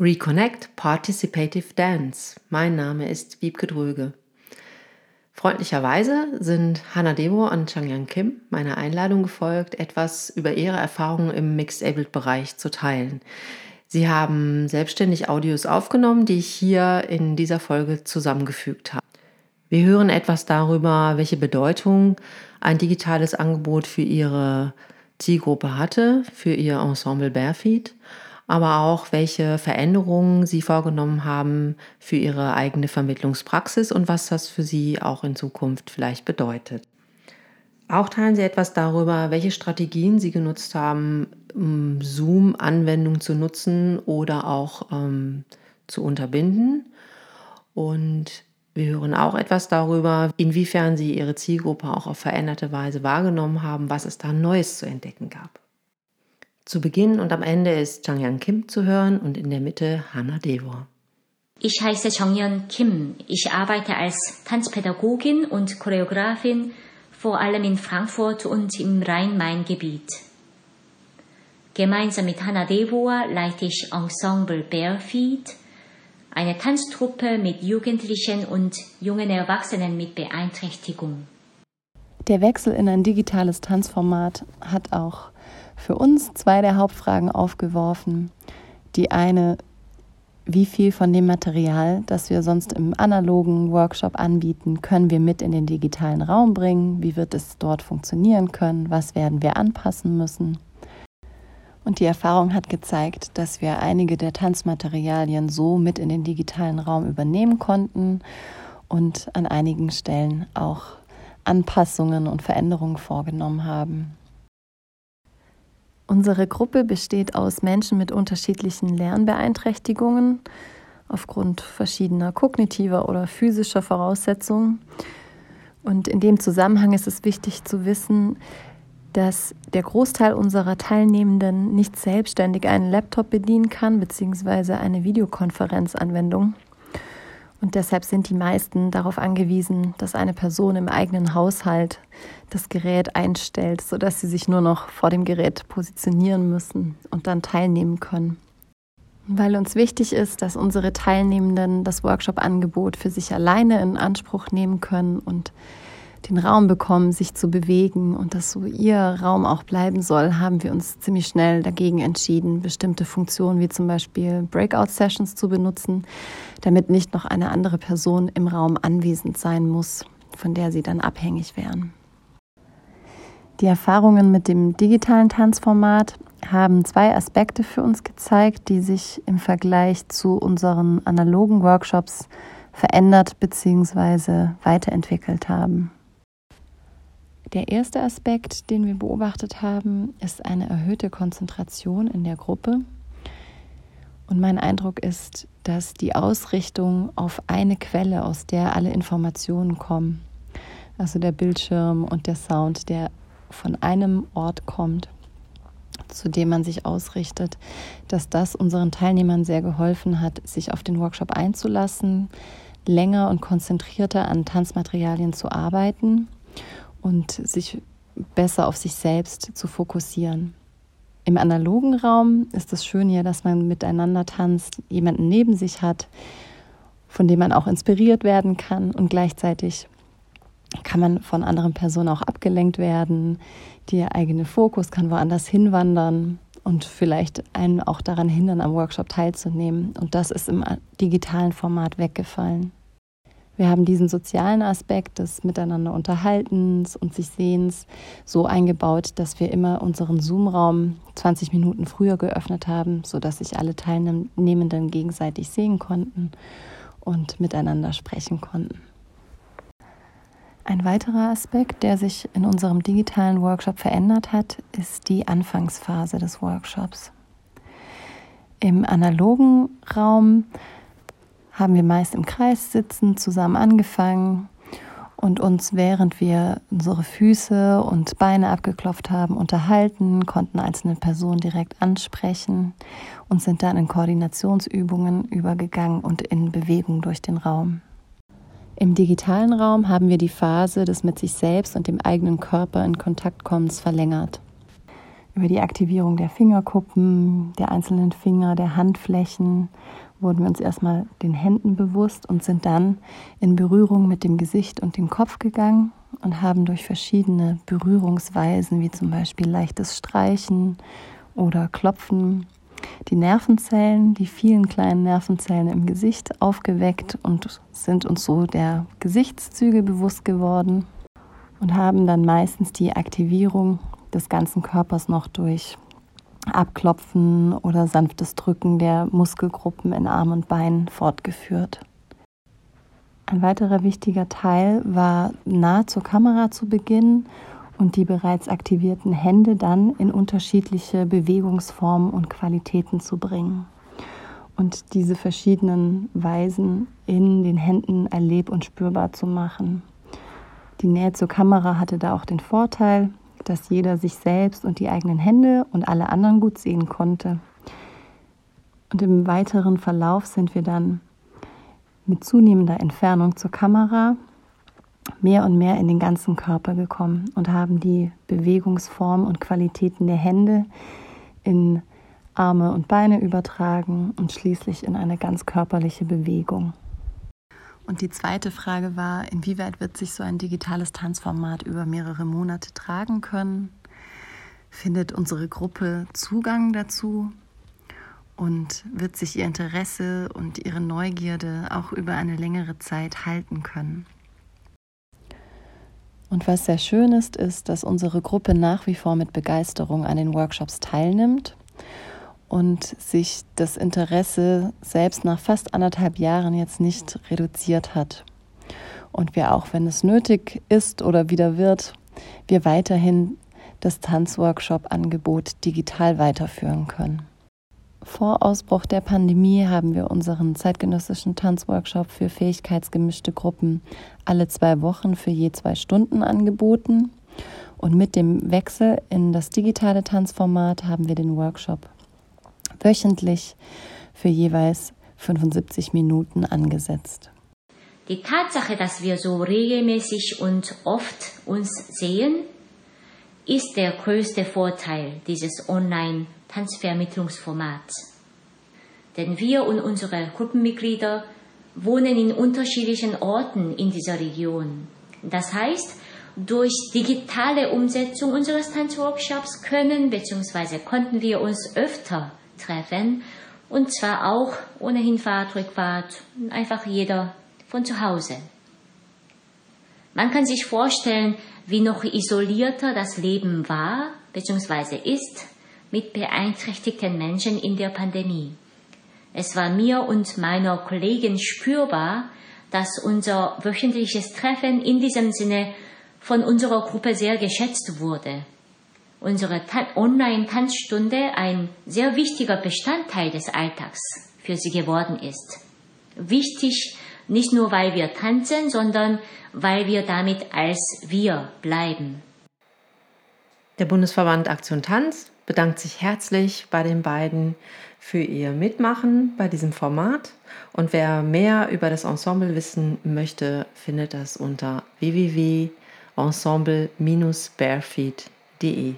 Reconnect Participative Dance. Mein Name ist Wiebke Dröge. Freundlicherweise sind Hannah Debo und Changyang Kim meiner Einladung gefolgt, etwas über ihre Erfahrungen im Mixed-Abled-Bereich zu teilen. Sie haben selbstständig Audios aufgenommen, die ich hier in dieser Folge zusammengefügt habe. Wir hören etwas darüber, welche Bedeutung ein digitales Angebot für ihre Zielgruppe hatte, für ihr Ensemble Barefeet aber auch welche Veränderungen Sie vorgenommen haben für Ihre eigene Vermittlungspraxis und was das für Sie auch in Zukunft vielleicht bedeutet. Auch teilen Sie etwas darüber, welche Strategien Sie genutzt haben, um Zoom-Anwendungen zu nutzen oder auch ähm, zu unterbinden. Und wir hören auch etwas darüber, inwiefern Sie Ihre Zielgruppe auch auf veränderte Weise wahrgenommen haben, was es da Neues zu entdecken gab. Zu Beginn und am Ende ist Changyang Kim zu hören und in der Mitte Hannah Devor. Ich heiße Changyeon Kim. Ich arbeite als Tanzpädagogin und Choreografin vor allem in Frankfurt und im Rhein-Main-Gebiet. Gemeinsam mit Hannah Devor leite ich Ensemble Barefeet, eine Tanztruppe mit Jugendlichen und jungen Erwachsenen mit Beeinträchtigung. Der Wechsel in ein digitales Tanzformat hat auch für uns zwei der Hauptfragen aufgeworfen. Die eine, wie viel von dem Material, das wir sonst im analogen Workshop anbieten, können wir mit in den digitalen Raum bringen? Wie wird es dort funktionieren können? Was werden wir anpassen müssen? Und die Erfahrung hat gezeigt, dass wir einige der Tanzmaterialien so mit in den digitalen Raum übernehmen konnten und an einigen Stellen auch Anpassungen und Veränderungen vorgenommen haben. Unsere Gruppe besteht aus Menschen mit unterschiedlichen Lernbeeinträchtigungen aufgrund verschiedener kognitiver oder physischer Voraussetzungen. Und in dem Zusammenhang ist es wichtig zu wissen, dass der Großteil unserer Teilnehmenden nicht selbstständig einen Laptop bedienen kann, beziehungsweise eine Videokonferenzanwendung. Und deshalb sind die meisten darauf angewiesen, dass eine Person im eigenen Haushalt das Gerät einstellt, sodass sie sich nur noch vor dem Gerät positionieren müssen und dann teilnehmen können. Weil uns wichtig ist, dass unsere Teilnehmenden das Workshop-Angebot für sich alleine in Anspruch nehmen können und den Raum bekommen, sich zu bewegen und dass so ihr Raum auch bleiben soll, haben wir uns ziemlich schnell dagegen entschieden, bestimmte Funktionen wie zum Beispiel Breakout-Sessions zu benutzen, damit nicht noch eine andere Person im Raum anwesend sein muss, von der sie dann abhängig wären. Die Erfahrungen mit dem digitalen Tanzformat haben zwei Aspekte für uns gezeigt, die sich im Vergleich zu unseren analogen Workshops verändert bzw. weiterentwickelt haben. Der erste Aspekt, den wir beobachtet haben, ist eine erhöhte Konzentration in der Gruppe. Und mein Eindruck ist, dass die Ausrichtung auf eine Quelle, aus der alle Informationen kommen, also der Bildschirm und der Sound, der von einem Ort kommt, zu dem man sich ausrichtet, dass das unseren Teilnehmern sehr geholfen hat, sich auf den Workshop einzulassen, länger und konzentrierter an Tanzmaterialien zu arbeiten und sich besser auf sich selbst zu fokussieren. Im analogen Raum ist es schön hier, dass man miteinander tanzt, jemanden neben sich hat, von dem man auch inspiriert werden kann und gleichzeitig kann man von anderen Personen auch abgelenkt werden. Der eigene Fokus kann woanders hinwandern und vielleicht einen auch daran hindern, am Workshop teilzunehmen. Und das ist im digitalen Format weggefallen. Wir haben diesen sozialen Aspekt des Miteinander Unterhaltens und sich Sehens so eingebaut, dass wir immer unseren Zoom-Raum 20 Minuten früher geöffnet haben, sodass sich alle Teilnehmenden gegenseitig sehen konnten und miteinander sprechen konnten. Ein weiterer Aspekt, der sich in unserem digitalen Workshop verändert hat, ist die Anfangsphase des Workshops. Im analogen Raum haben wir meist im Kreis sitzen, zusammen angefangen und uns, während wir unsere Füße und Beine abgeklopft haben, unterhalten, konnten einzelne Personen direkt ansprechen und sind dann in Koordinationsübungen übergegangen und in Bewegung durch den Raum. Im digitalen Raum haben wir die Phase des mit sich selbst und dem eigenen Körper in Kontakt kommens verlängert. Über die Aktivierung der Fingerkuppen, der einzelnen Finger, der Handflächen wurden wir uns erstmal den Händen bewusst und sind dann in Berührung mit dem Gesicht und dem Kopf gegangen und haben durch verschiedene Berührungsweisen, wie zum Beispiel leichtes Streichen oder Klopfen, die Nervenzellen, die vielen kleinen Nervenzellen im Gesicht aufgeweckt und sind uns so der Gesichtszüge bewusst geworden und haben dann meistens die Aktivierung des ganzen Körpers noch durch Abklopfen oder sanftes Drücken der Muskelgruppen in Arm und Bein fortgeführt. Ein weiterer wichtiger Teil war nah zur Kamera zu beginnen und die bereits aktivierten Hände dann in unterschiedliche Bewegungsformen und Qualitäten zu bringen und diese verschiedenen Weisen in den Händen erleb- und spürbar zu machen. Die Nähe zur Kamera hatte da auch den Vorteil, dass jeder sich selbst und die eigenen Hände und alle anderen gut sehen konnte. Und im weiteren Verlauf sind wir dann mit zunehmender Entfernung zur Kamera mehr und mehr in den ganzen Körper gekommen und haben die Bewegungsform und Qualitäten der Hände in Arme und Beine übertragen und schließlich in eine ganz körperliche Bewegung. Und die zweite Frage war, inwieweit wird sich so ein digitales Tanzformat über mehrere Monate tragen können? Findet unsere Gruppe Zugang dazu? Und wird sich ihr Interesse und ihre Neugierde auch über eine längere Zeit halten können? Und was sehr schön ist, ist, dass unsere Gruppe nach wie vor mit Begeisterung an den Workshops teilnimmt und sich das Interesse selbst nach fast anderthalb Jahren jetzt nicht reduziert hat. Und wir auch, wenn es nötig ist oder wieder wird, wir weiterhin das Tanzworkshop-Angebot digital weiterführen können. Vor Ausbruch der Pandemie haben wir unseren zeitgenössischen Tanzworkshop für fähigkeitsgemischte Gruppen alle zwei Wochen für je zwei Stunden angeboten. Und mit dem Wechsel in das digitale Tanzformat haben wir den Workshop wöchentlich für jeweils 75 Minuten angesetzt. Die Tatsache, dass wir so regelmäßig und oft uns sehen, ist der größte Vorteil dieses Online-Tanzvermittlungsformats. Denn wir und unsere Gruppenmitglieder wohnen in unterschiedlichen Orten in dieser Region. Das heißt, durch digitale Umsetzung unseres Tanzworkshops können bzw. konnten wir uns öfter treffen und zwar auch ohne Hinfahrt, Rückfahrt, einfach jeder von zu Hause. Man kann sich vorstellen, wie noch isolierter das Leben war bzw. ist mit beeinträchtigten Menschen in der Pandemie. Es war mir und meiner Kollegin spürbar, dass unser wöchentliches Treffen in diesem Sinne von unserer Gruppe sehr geschätzt wurde. Unsere Online-Tanzstunde ein sehr wichtiger Bestandteil des Alltags für sie geworden ist. Wichtig nicht nur, weil wir tanzen, sondern weil wir damit als wir bleiben. Der Bundesverband Aktion Tanz bedankt sich herzlich bei den beiden für ihr Mitmachen bei diesem Format. Und wer mehr über das Ensemble wissen möchte, findet das unter www.ensemble-barefeet.de.